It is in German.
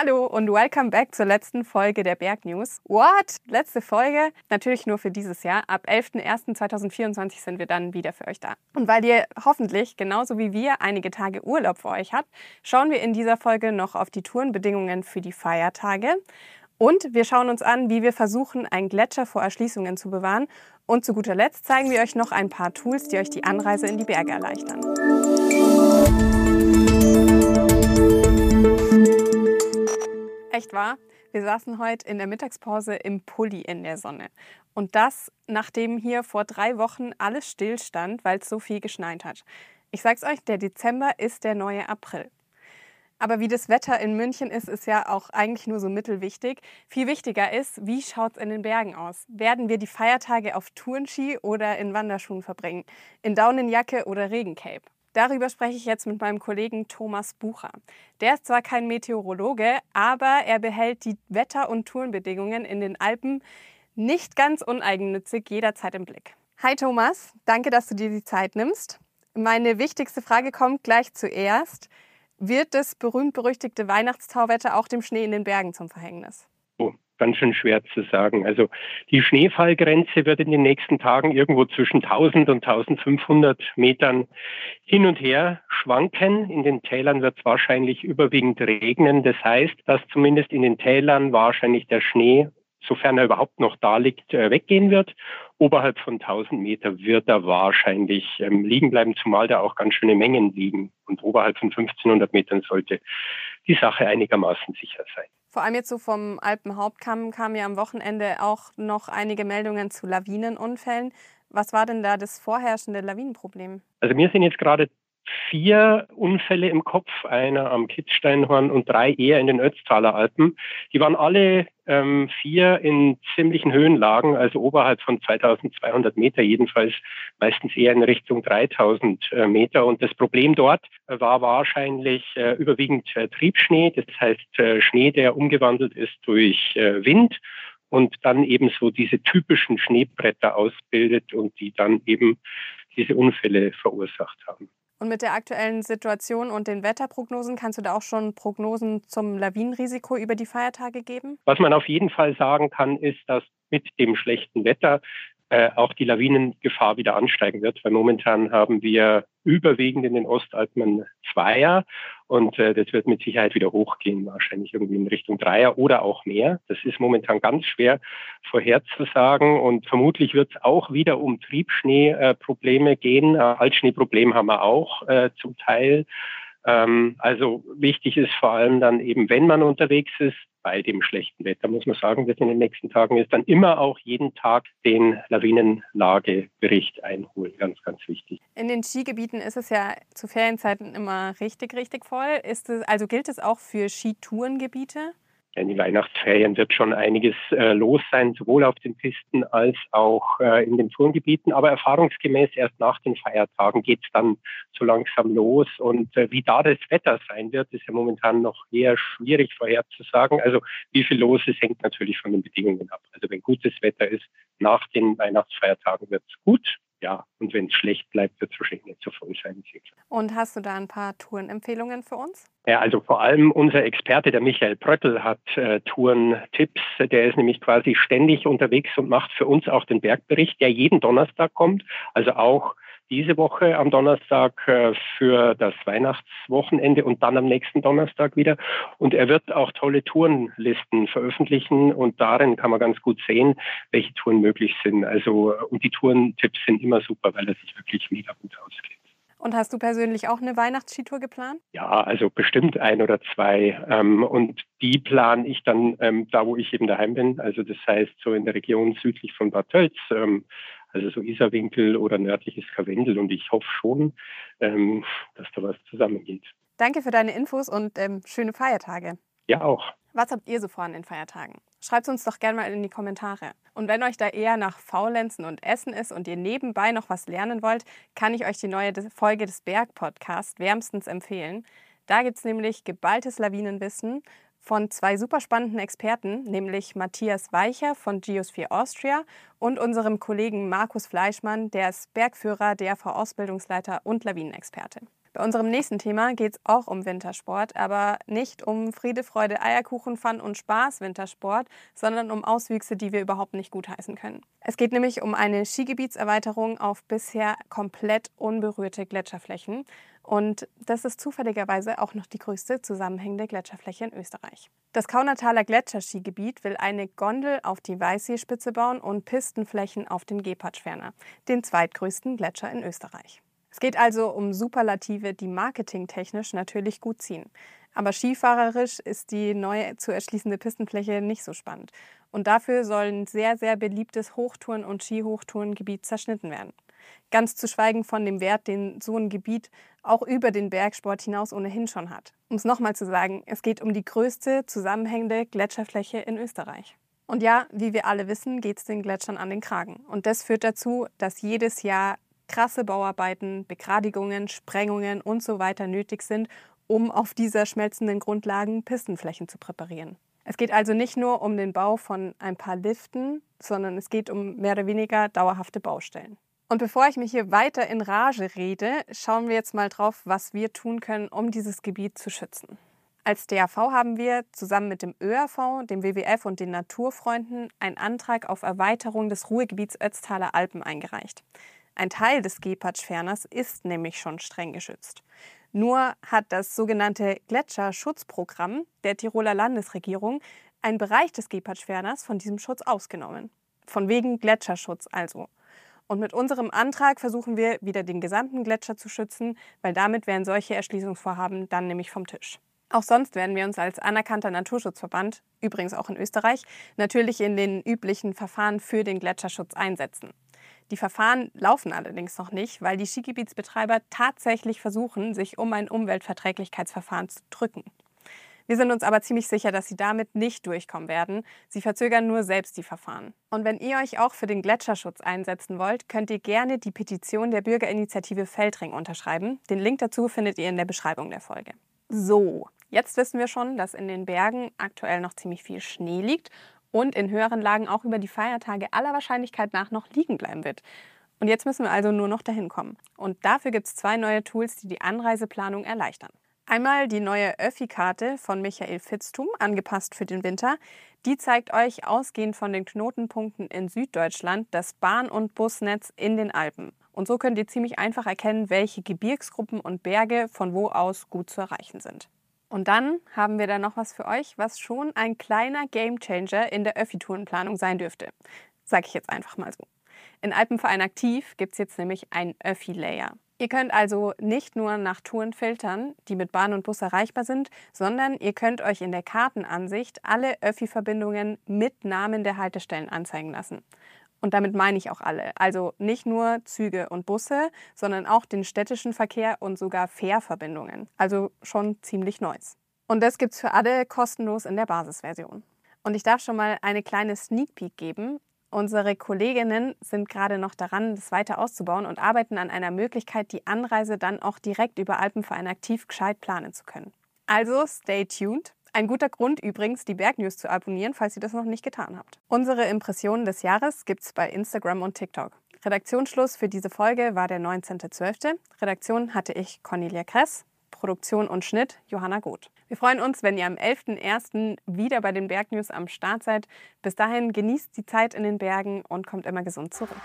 Hallo und welcome back zur letzten Folge der Berg News. What? Letzte Folge? Natürlich nur für dieses Jahr. Ab 11.01.2024 sind wir dann wieder für euch da. Und weil ihr hoffentlich genauso wie wir einige Tage Urlaub für euch habt, schauen wir in dieser Folge noch auf die Tourenbedingungen für die Feiertage. Und wir schauen uns an, wie wir versuchen, einen Gletscher vor Erschließungen zu bewahren. Und zu guter Letzt zeigen wir euch noch ein paar Tools, die euch die Anreise in die Berge erleichtern. Echt wahr? Wir saßen heute in der Mittagspause im Pulli in der Sonne. Und das, nachdem hier vor drei Wochen alles stillstand, weil es so viel geschneit hat. Ich sag's euch, der Dezember ist der neue April. Aber wie das Wetter in München ist, ist ja auch eigentlich nur so mittelwichtig. Viel wichtiger ist, wie schaut es in den Bergen aus? Werden wir die Feiertage auf Tourenski oder in Wanderschuhen verbringen? In Daunenjacke oder Regencape? Darüber spreche ich jetzt mit meinem Kollegen Thomas Bucher. Der ist zwar kein Meteorologe, aber er behält die Wetter- und Tourenbedingungen in den Alpen nicht ganz uneigennützig jederzeit im Blick. Hi Thomas, danke, dass du dir die Zeit nimmst. Meine wichtigste Frage kommt gleich zuerst. Wird das berühmt-berüchtigte Weihnachtstauwetter auch dem Schnee in den Bergen zum Verhängnis? Ganz schön schwer zu sagen. Also die Schneefallgrenze wird in den nächsten Tagen irgendwo zwischen 1000 und 1500 Metern hin und her schwanken. In den Tälern wird es wahrscheinlich überwiegend regnen. Das heißt, dass zumindest in den Tälern wahrscheinlich der Schnee sofern er überhaupt noch da liegt, äh, weggehen wird. Oberhalb von 1000 Meter wird er wahrscheinlich ähm, liegen bleiben, zumal da auch ganz schöne Mengen liegen. Und oberhalb von 1500 Metern sollte die Sache einigermaßen sicher sein. Vor allem jetzt so vom Alpenhauptkamm kamen ja am Wochenende auch noch einige Meldungen zu Lawinenunfällen. Was war denn da das vorherrschende Lawinenproblem? Also mir sind jetzt gerade vier Unfälle im Kopf, einer am Kitzsteinhorn und drei eher in den Ötztaler Alpen. Die waren alle ähm, vier in ziemlichen Höhenlagen, also oberhalb von 2200 Meter, jedenfalls meistens eher in Richtung 3000 äh, Meter. Und das Problem dort war wahrscheinlich äh, überwiegend äh, Triebschnee, das heißt äh, Schnee, der umgewandelt ist durch äh, Wind und dann eben so diese typischen Schneebretter ausbildet und die dann eben diese Unfälle verursacht haben. Und mit der aktuellen Situation und den Wetterprognosen kannst du da auch schon Prognosen zum Lawinenrisiko über die Feiertage geben? Was man auf jeden Fall sagen kann, ist, dass mit dem schlechten Wetter äh, auch die Lawinengefahr wieder ansteigen wird, weil momentan haben wir überwiegend in den Ostalpen Zweier und äh, das wird mit Sicherheit wieder hochgehen, wahrscheinlich irgendwie in Richtung Dreier oder auch mehr. Das ist momentan ganz schwer vorherzusagen und vermutlich wird es auch wieder um Triebschneeprobleme äh, gehen. Altschneeproblem haben wir auch äh, zum Teil. Ähm, also wichtig ist vor allem dann eben, wenn man unterwegs ist, bei dem schlechten Wetter, muss man sagen, wird in den nächsten Tagen ist, dann immer auch jeden Tag den Lawinenlagebericht einholen. Ganz, ganz wichtig. In den Skigebieten ist es ja zu Ferienzeiten immer richtig, richtig voll. Ist es, also gilt es auch für Skitourengebiete? In den Weihnachtsferien wird schon einiges äh, los sein, sowohl auf den Pisten als auch äh, in den Tourengebieten. Aber erfahrungsgemäß erst nach den Feiertagen geht es dann so langsam los. Und äh, wie da das Wetter sein wird, ist ja momentan noch eher schwierig vorherzusagen. Also wie viel los ist, hängt natürlich von den Bedingungen ab. Also wenn gutes Wetter ist, nach den Weihnachtsfeiertagen wird es gut ja, und wenn es schlecht bleibt, wird es wahrscheinlich nicht so voll sein. Und hast du da ein paar Tourenempfehlungen für uns? Ja, also vor allem unser Experte, der Michael Pröttl, hat äh, Tourentipps. Der ist nämlich quasi ständig unterwegs und macht für uns auch den Bergbericht, der jeden Donnerstag kommt. Also auch diese Woche am Donnerstag äh, für das Weihnachtswochenende und dann am nächsten Donnerstag wieder. Und er wird auch tolle Tourenlisten veröffentlichen und darin kann man ganz gut sehen, welche Touren möglich sind. Also und die Tourentipps sind immer super, weil er sich wirklich mega gut auskennt. Und hast du persönlich auch eine Weihnachtsskitour geplant? Ja, also bestimmt ein oder zwei. Ähm, und die plane ich dann ähm, da, wo ich eben daheim bin. Also das heißt so in der Region südlich von Bad Tölz, ähm, also so Isarwinkel oder nördliches Karwendel. Und ich hoffe schon, ähm, dass da was zusammengeht. Danke für deine Infos und ähm, schöne Feiertage. Ja, auch. Was habt ihr so vor an den Feiertagen? Schreibt es uns doch gerne mal in die Kommentare. Und wenn euch da eher nach Faulenzen und Essen ist und ihr nebenbei noch was lernen wollt, kann ich euch die neue Folge des Berg-Podcasts wärmstens empfehlen. Da gibt es nämlich geballtes Lawinenwissen von zwei super spannenden Experten, nämlich Matthias Weicher von Geosphere Austria und unserem Kollegen Markus Fleischmann, der ist Bergführer, DRV-Ausbildungsleiter und Lawinenexperte. Bei unserem nächsten Thema geht es auch um Wintersport, aber nicht um Friede, Freude, Eierkuchen, Fun und Spaß Wintersport, sondern um Auswüchse, die wir überhaupt nicht gutheißen können. Es geht nämlich um eine Skigebietserweiterung auf bisher komplett unberührte Gletscherflächen. Und das ist zufälligerweise auch noch die größte zusammenhängende Gletscherfläche in Österreich. Das Kaunertaler Gletscherskigebiet will eine Gondel auf die Weißseespitze bauen und Pistenflächen auf den Gepardschwerner, den zweitgrößten Gletscher in Österreich. Es geht also um Superlative, die marketingtechnisch natürlich gut ziehen. Aber skifahrerisch ist die neu zu erschließende Pistenfläche nicht so spannend. Und dafür soll ein sehr, sehr beliebtes Hochtouren- und Skihochtourengebiet zerschnitten werden. Ganz zu schweigen von dem Wert, den so ein Gebiet auch über den Bergsport hinaus ohnehin schon hat. Um es nochmal zu sagen, es geht um die größte zusammenhängende Gletscherfläche in Österreich. Und ja, wie wir alle wissen, geht es den Gletschern an den Kragen. Und das führt dazu, dass jedes Jahr krasse Bauarbeiten, Begradigungen, Sprengungen und so weiter nötig sind, um auf dieser schmelzenden Grundlagen Pistenflächen zu präparieren. Es geht also nicht nur um den Bau von ein paar Liften, sondern es geht um mehr oder weniger dauerhafte Baustellen. Und bevor ich mich hier weiter in Rage rede, schauen wir jetzt mal drauf, was wir tun können, um dieses Gebiet zu schützen. Als DAV haben wir zusammen mit dem ÖRV, dem WWF und den Naturfreunden einen Antrag auf Erweiterung des Ruhegebiets Ötztaler Alpen eingereicht. Ein Teil des Gepardschferners ist nämlich schon streng geschützt. Nur hat das sogenannte Gletscherschutzprogramm der Tiroler Landesregierung einen Bereich des Gepardschferners von diesem Schutz ausgenommen. Von wegen Gletscherschutz also. Und mit unserem Antrag versuchen wir wieder den gesamten Gletscher zu schützen, weil damit wären solche Erschließungsvorhaben dann nämlich vom Tisch. Auch sonst werden wir uns als anerkannter Naturschutzverband, übrigens auch in Österreich, natürlich in den üblichen Verfahren für den Gletscherschutz einsetzen. Die Verfahren laufen allerdings noch nicht, weil die Skigebietsbetreiber tatsächlich versuchen, sich um ein Umweltverträglichkeitsverfahren zu drücken. Wir sind uns aber ziemlich sicher, dass sie damit nicht durchkommen werden. Sie verzögern nur selbst die Verfahren. Und wenn ihr euch auch für den Gletscherschutz einsetzen wollt, könnt ihr gerne die Petition der Bürgerinitiative Feldring unterschreiben. Den Link dazu findet ihr in der Beschreibung der Folge. So, jetzt wissen wir schon, dass in den Bergen aktuell noch ziemlich viel Schnee liegt und in höheren Lagen auch über die Feiertage aller Wahrscheinlichkeit nach noch liegen bleiben wird. Und jetzt müssen wir also nur noch dahin kommen. Und dafür gibt es zwei neue Tools, die die Anreiseplanung erleichtern. Einmal die neue Öffi-Karte von Michael Fitztum, angepasst für den Winter. Die zeigt euch ausgehend von den Knotenpunkten in Süddeutschland das Bahn- und Busnetz in den Alpen. Und so könnt ihr ziemlich einfach erkennen, welche Gebirgsgruppen und Berge von wo aus gut zu erreichen sind. Und dann haben wir da noch was für euch, was schon ein kleiner Gamechanger in der Öffi-Tourenplanung sein dürfte. Sag ich jetzt einfach mal so. In Alpenverein Aktiv gibt es jetzt nämlich einen Öffi-Layer. Ihr könnt also nicht nur nach Touren filtern, die mit Bahn und Bus erreichbar sind, sondern ihr könnt euch in der Kartenansicht alle Öffi-Verbindungen mit Namen der Haltestellen anzeigen lassen. Und damit meine ich auch alle. Also nicht nur Züge und Busse, sondern auch den städtischen Verkehr und sogar Fährverbindungen. Also schon ziemlich Neues. Und das gibt es für alle kostenlos in der Basisversion. Und ich darf schon mal eine kleine Sneak Peek geben. Unsere Kolleginnen sind gerade noch daran, das weiter auszubauen und arbeiten an einer Möglichkeit, die Anreise dann auch direkt über Alpenverein aktiv gescheit planen zu können. Also stay tuned. Ein guter Grund übrigens, die Bergnews zu abonnieren, falls ihr das noch nicht getan habt. Unsere Impressionen des Jahres gibt's bei Instagram und TikTok. Redaktionsschluss für diese Folge war der 19.12. Redaktion hatte ich Cornelia Kress, Produktion und Schnitt Johanna Goth. Wir freuen uns, wenn ihr am 11.01. wieder bei den Bergnews am Start seid. Bis dahin genießt die Zeit in den Bergen und kommt immer gesund zurück.